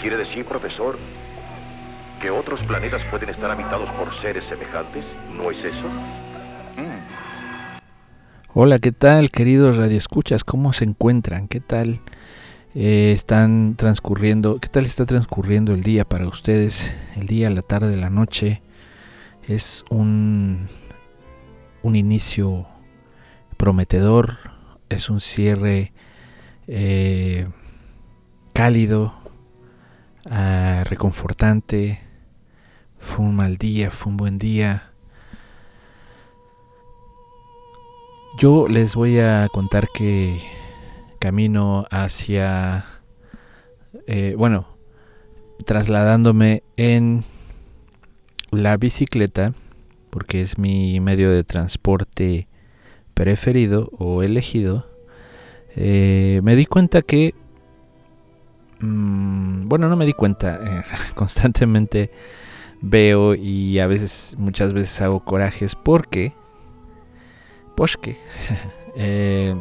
¿Quiere decir, profesor, que otros planetas pueden estar habitados por seres semejantes? ¿No es eso? Mm. Hola, ¿qué tal, queridos radioescuchas? ¿Cómo se encuentran? ¿Qué tal eh, están transcurriendo? ¿Qué tal está transcurriendo el día para ustedes? El día, la tarde, la noche. Es un, un inicio prometedor, es un cierre eh, cálido, ah, reconfortante. Fue un mal día, fue un buen día. Yo les voy a contar que camino hacia, eh, bueno, trasladándome en la bicicleta, porque es mi medio de transporte preferido o elegido, eh, me di cuenta que, mm, bueno, no me di cuenta, eh, constantemente veo y a veces, muchas veces hago corajes porque, porque, eh,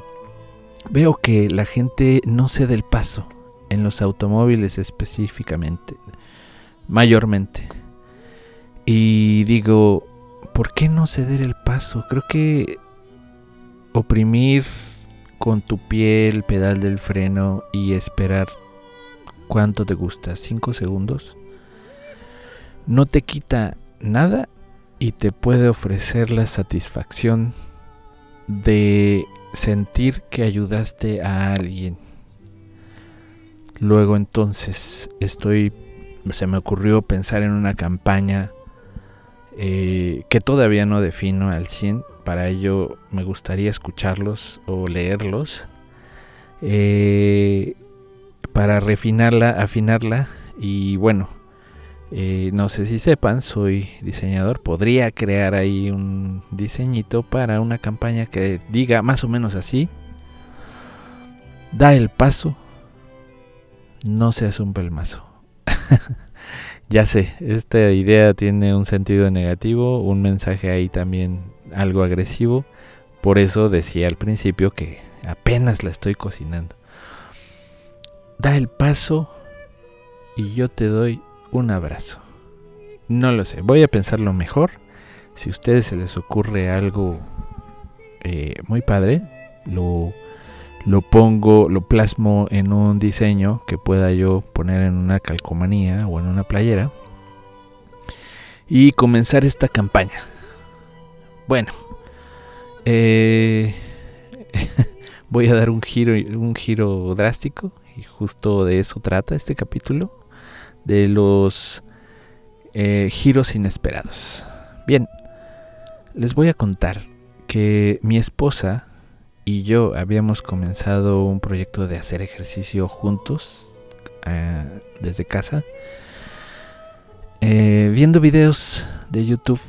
veo que la gente no cede el paso en los automóviles específicamente, mayormente. Y digo, ¿por qué no ceder el paso? Creo que oprimir con tu pie el pedal del freno y esperar cuánto te gusta, 5 segundos, no te quita nada y te puede ofrecer la satisfacción de sentir que ayudaste a alguien. Luego entonces estoy, se me ocurrió pensar en una campaña eh, que todavía no defino al 100, para ello me gustaría escucharlos o leerlos eh, para refinarla, afinarla y bueno, eh, no sé si sepan, soy diseñador, podría crear ahí un diseñito para una campaña que diga más o menos así, da el paso, no seas un pelmazo. ya sé, esta idea tiene un sentido negativo, un mensaje ahí también algo agresivo. Por eso decía al principio que apenas la estoy cocinando. Da el paso y yo te doy un abrazo. No lo sé, voy a pensarlo mejor. Si a ustedes se les ocurre algo eh, muy padre, lo, lo pongo, lo plasmo en un diseño que pueda yo poner en una calcomanía o en una playera y comenzar esta campaña. Bueno, eh, voy a dar un giro, un giro drástico y justo de eso trata este capítulo, de los eh, giros inesperados. Bien, les voy a contar que mi esposa y yo habíamos comenzado un proyecto de hacer ejercicio juntos eh, desde casa, viendo videos de YouTube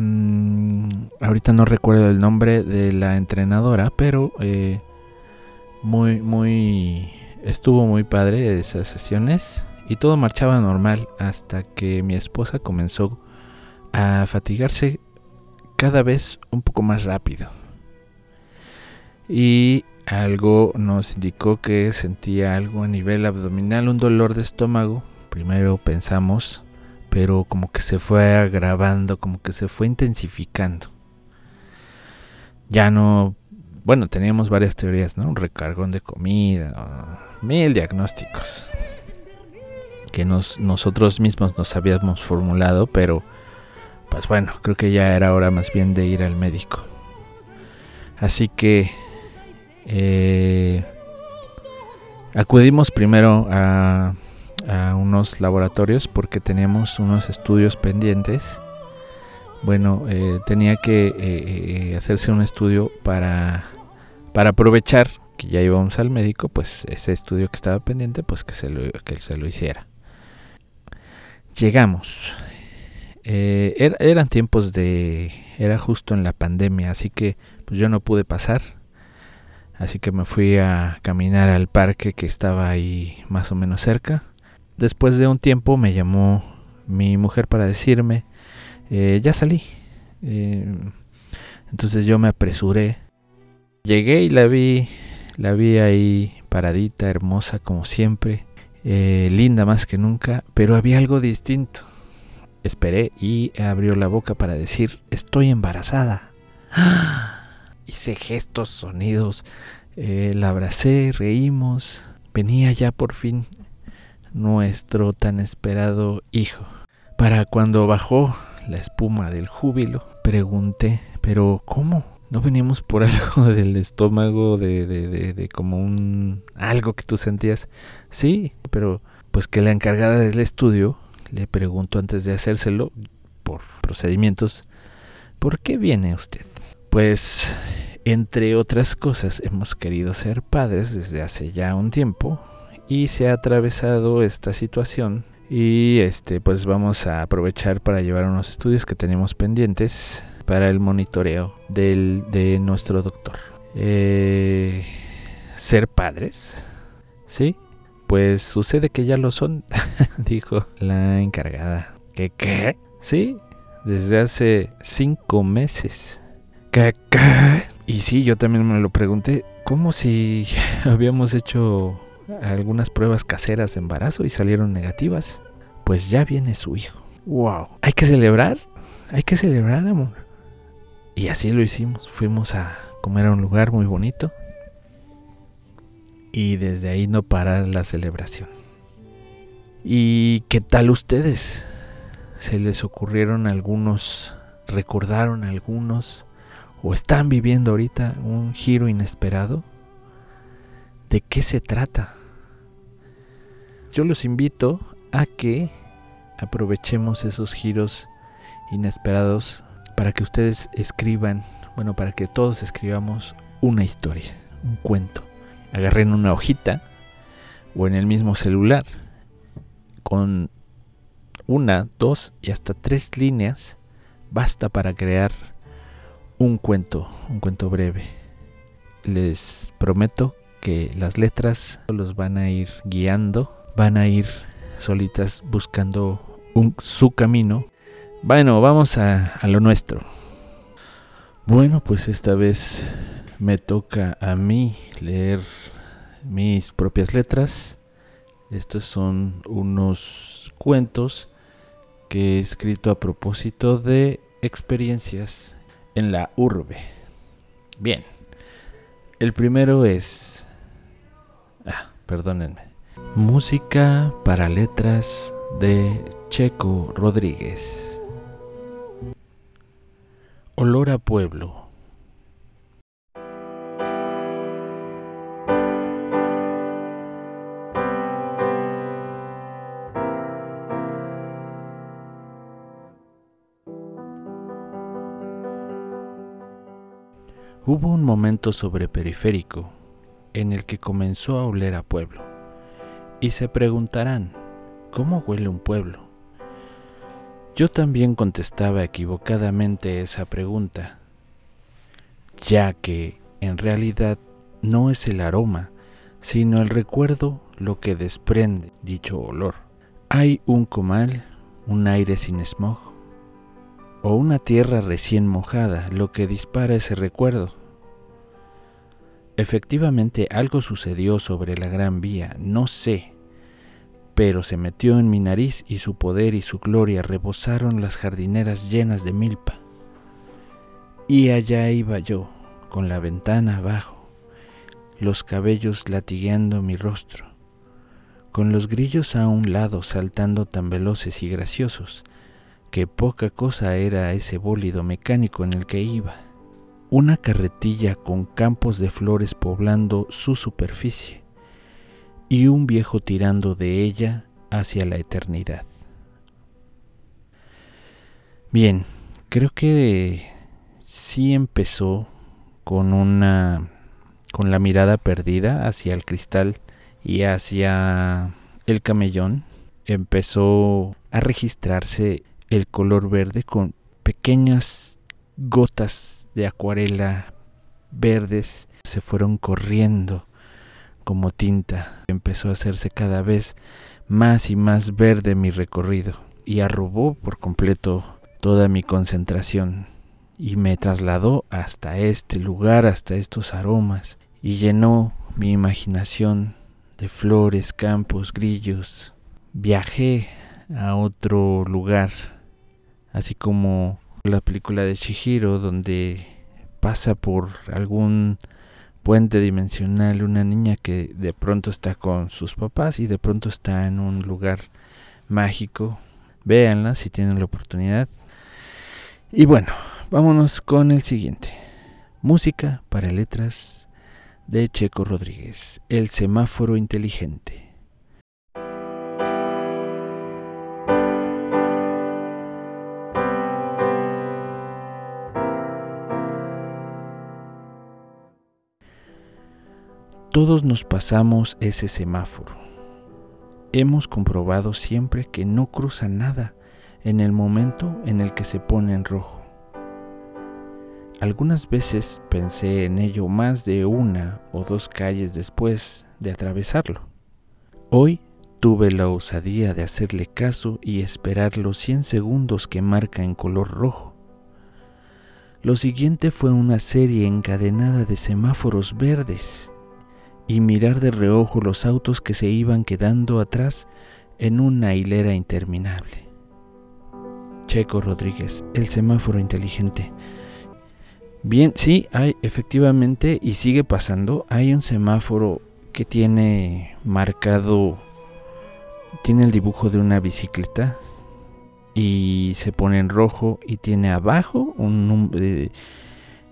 Mm, ahorita no recuerdo el nombre de la entrenadora, pero eh, muy, muy, estuvo muy padre esas sesiones y todo marchaba normal hasta que mi esposa comenzó a fatigarse cada vez un poco más rápido. Y algo nos indicó que sentía algo a nivel abdominal, un dolor de estómago. Primero pensamos pero como que se fue agravando, como que se fue intensificando. Ya no, bueno, teníamos varias teorías, ¿no? Un recargón de comida, mil diagnósticos que nos, nosotros mismos nos habíamos formulado, pero pues bueno, creo que ya era hora más bien de ir al médico. Así que eh, acudimos primero a a unos laboratorios porque teníamos unos estudios pendientes. Bueno, eh, tenía que eh, eh, hacerse un estudio para, para aprovechar que ya íbamos al médico, pues ese estudio que estaba pendiente, pues que se lo, que se lo hiciera. Llegamos. eran tiempos de... Era justo en la pandemia, así que pues yo no pude pasar. Así que me fui a caminar al parque que estaba ahí más o menos cerca después de un tiempo me llamó mi mujer para decirme, eh, ya salí. Eh, entonces yo me apresuré. Llegué y la vi, la vi ahí paradita, hermosa como siempre. eh, linda más que nunca, pero había algo distinto. Esperé y abrió la boca para decir, estoy embarazada. Hice gestos, sonidos, eh, la abracé, reímos. Venía ya por fin nuestro tan esperado hijo. Para cuando bajó la espuma del júbilo, pregunté, pero ¿cómo? ¿No veníamos por algo del estómago, de, de, de, como un algo que tú sentías? Sí, pero pues que la encargada del estudio le preguntó antes de hacérselo, por procedimientos, ¿por qué viene usted? Pues, entre otras cosas, hemos querido ser padres desde hace ya un tiempo y se ha atravesado esta situación y este pues vamos a aprovechar para llevar unos estudios que tenemos pendientes para el monitoreo del, de nuestro doctor. Eh, ser padres, ¿sí? Pues sucede que ya lo son, dijo la encargada. ¿Qué qué? Sí, desde hace cinco meses. ¿Qué qué? Y sí, yo también me lo pregunté, ¿cómo si habíamos hecho algunas pruebas caseras de embarazo y salieron negativas? Pues ya viene su hijo. ¡Wow! ¿Hay que celebrar? Hay que celebrar, amor. Y así lo hicimos. Fuimos a comer a un lugar muy bonito y desde ahí no parar la celebración. ¿Y qué tal ustedes? ¿Se les ocurrieron algunos, recordaron algunos o están viviendo ahorita un giro inesperado? ¿De qué se trata? Yo los invito a que aprovechemos esos giros inesperados para que ustedes escriban, bueno, para que todos escribamos una historia, un cuento agarren una hojita o en el mismo celular con una, dos y hasta tres líneas basta para crear un cuento, un cuento breve. Les prometo que las letras los van a ir guiando, van a ir solitas buscando un, su camino. Bueno, vamos a, lo nuestro. Bueno, pues esta vez me toca a mí leer mis propias letras. Estos son unos cuentos que he escrito a propósito de experiencias en la urbe. Bien, el primero es... Ah, perdónenme. Música para letras de Checo Rodríguez. Olor a pueblo. Hubo un momento sobre periférico en el que comenzó a oler a pueblo. Y se preguntarán, ¿cómo huele un pueblo? Yo también contestaba equivocadamente esa pregunta, ya que en realidad no es el aroma, sino el recuerdo lo que desprende dicho olor. Hay un comal, un aire sin smog, o una tierra recién mojada lo que dispara ese recuerdo. Efectivamente algo sucedió sobre la gran vía, no sé, pero se metió en mi nariz y su poder y su gloria rebosaron las jardineras llenas de milpa. Y allá iba yo, con la ventana abajo, los cabellos latigueando mi rostro, con los grillos a un lado saltando tan veloces y graciosos, que poca cosa era ese bólido mecánico en el que iba una carretilla con campos de flores poblando su superficie y un viejo tirando de ella hacia la eternidad. Bien, creo que sí empezó con una con la mirada perdida hacia el cristal y hacia el camellón, empezó a registrarse el color verde con pequeñas gotas de acuarela verdes. Se fueron corriendo como tinta. Empezó a hacerse cada vez más y más verde mi recorrido y arrobó por completo toda mi concentración y me trasladó hasta este lugar, hasta estos aromas y llenó mi imaginación de flores, campos, grillos. Viajé a otro lugar, así como la película de Chihiro, donde pasa por algún puente dimensional una niña que de pronto está con sus papás y de pronto está en un lugar mágico. Véanla si tienen la oportunidad. Y bueno, vámonos con el siguiente. Música para letras de Checo Rodríguez, El semáforo inteligente. Todos nos pasamos ese semáforo. Hemos comprobado siempre que no cruza nada en el momento en el que se pone en rojo. Algunas veces pensé en ello más de una o dos calles después de atravesarlo. Hoy tuve la osadía de hacerle caso y esperar los 100 segundos que marca en color rojo. Lo siguiente fue una serie encadenada de semáforos verdes y mirar de reojo los autos que se iban quedando atrás en una hilera interminable. Checo Rodríguez, el semáforo inteligente. Bien, sí, hay efectivamente y sigue pasando. Hay un semáforo que tiene marcado, tiene el dibujo de una bicicleta y se pone en rojo y tiene abajo un eh,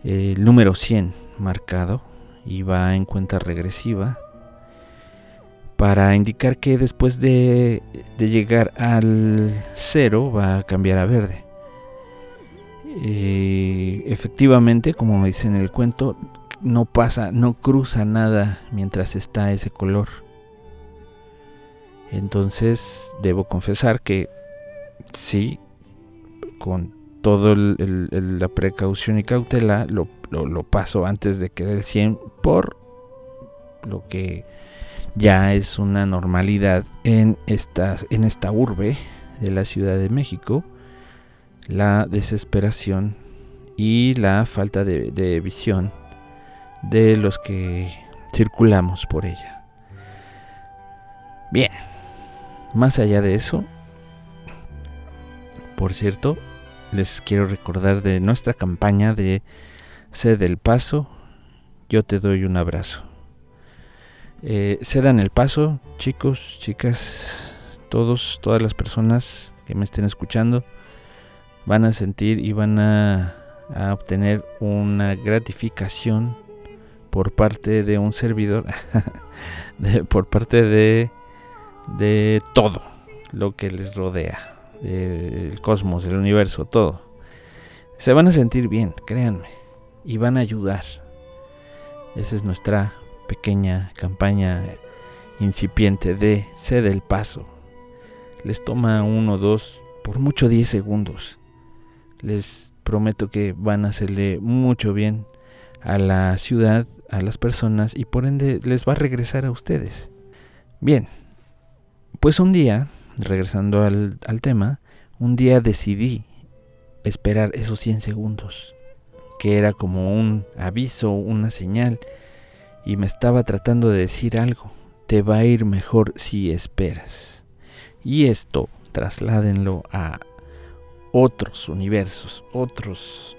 el número 100 marcado y va en cuenta regresiva para indicar que después de, llegar al cero va a cambiar a verde. Eh, efectivamente, como dice en el cuento, no pasa, no cruza nada mientras está ese color. Entonces debo confesar que sí, con toda la precaución y cautela, lo lo, paso antes de que dé el 100 por lo que ya es una normalidad en, en esta urbe de la Ciudad de México, la desesperación y la falta de visión de los que circulamos por ella. Bien, más allá de eso, por cierto, les quiero recordar de nuestra campaña de Cede el paso, yo te doy un abrazo. Eh, cedan el paso, chicos, chicas, todos, todas las personas que me estén escuchando van a sentir y van a, obtener una gratificación por parte de un servidor, por parte de, de todo lo que les rodea, el cosmos, el universo, todo. Se van a sentir bien, créanme y van a ayudar. Esa es nuestra pequeña campaña incipiente de cede el paso. Les toma uno, dos, por mucho 10 segundos. Les prometo que van a hacerle mucho bien a la ciudad, a las personas y por ende les va a regresar a ustedes. Bien, pues un día, regresando al, tema, un día decidí esperar esos 100 segundos que era como un aviso, una señal, y me estaba tratando de decir algo, te va a ir mejor si esperas. Y esto trasládenlo a otros universos, otros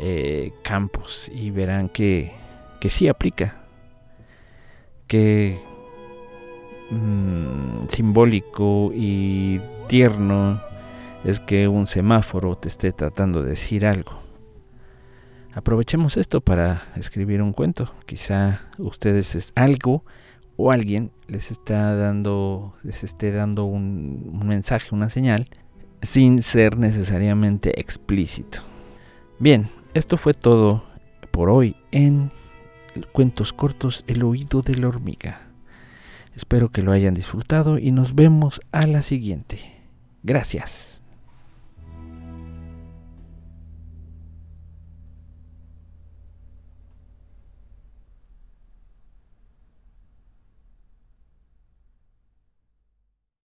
eh, campos, y verán que, que sí aplica, que mm, simbólico y tierno es que un semáforo te esté tratando de decir algo aprovechemos esto para escribir un cuento. Quizá ustedes es algo o alguien les está dando, les esté dando un, un mensaje, una señal, sin ser necesariamente explícito. Bien, esto fue todo por hoy en Cuentos Cortos El Oído de la Hormiga. Espero que lo hayan disfrutado y nos vemos a la siguiente. Gracias.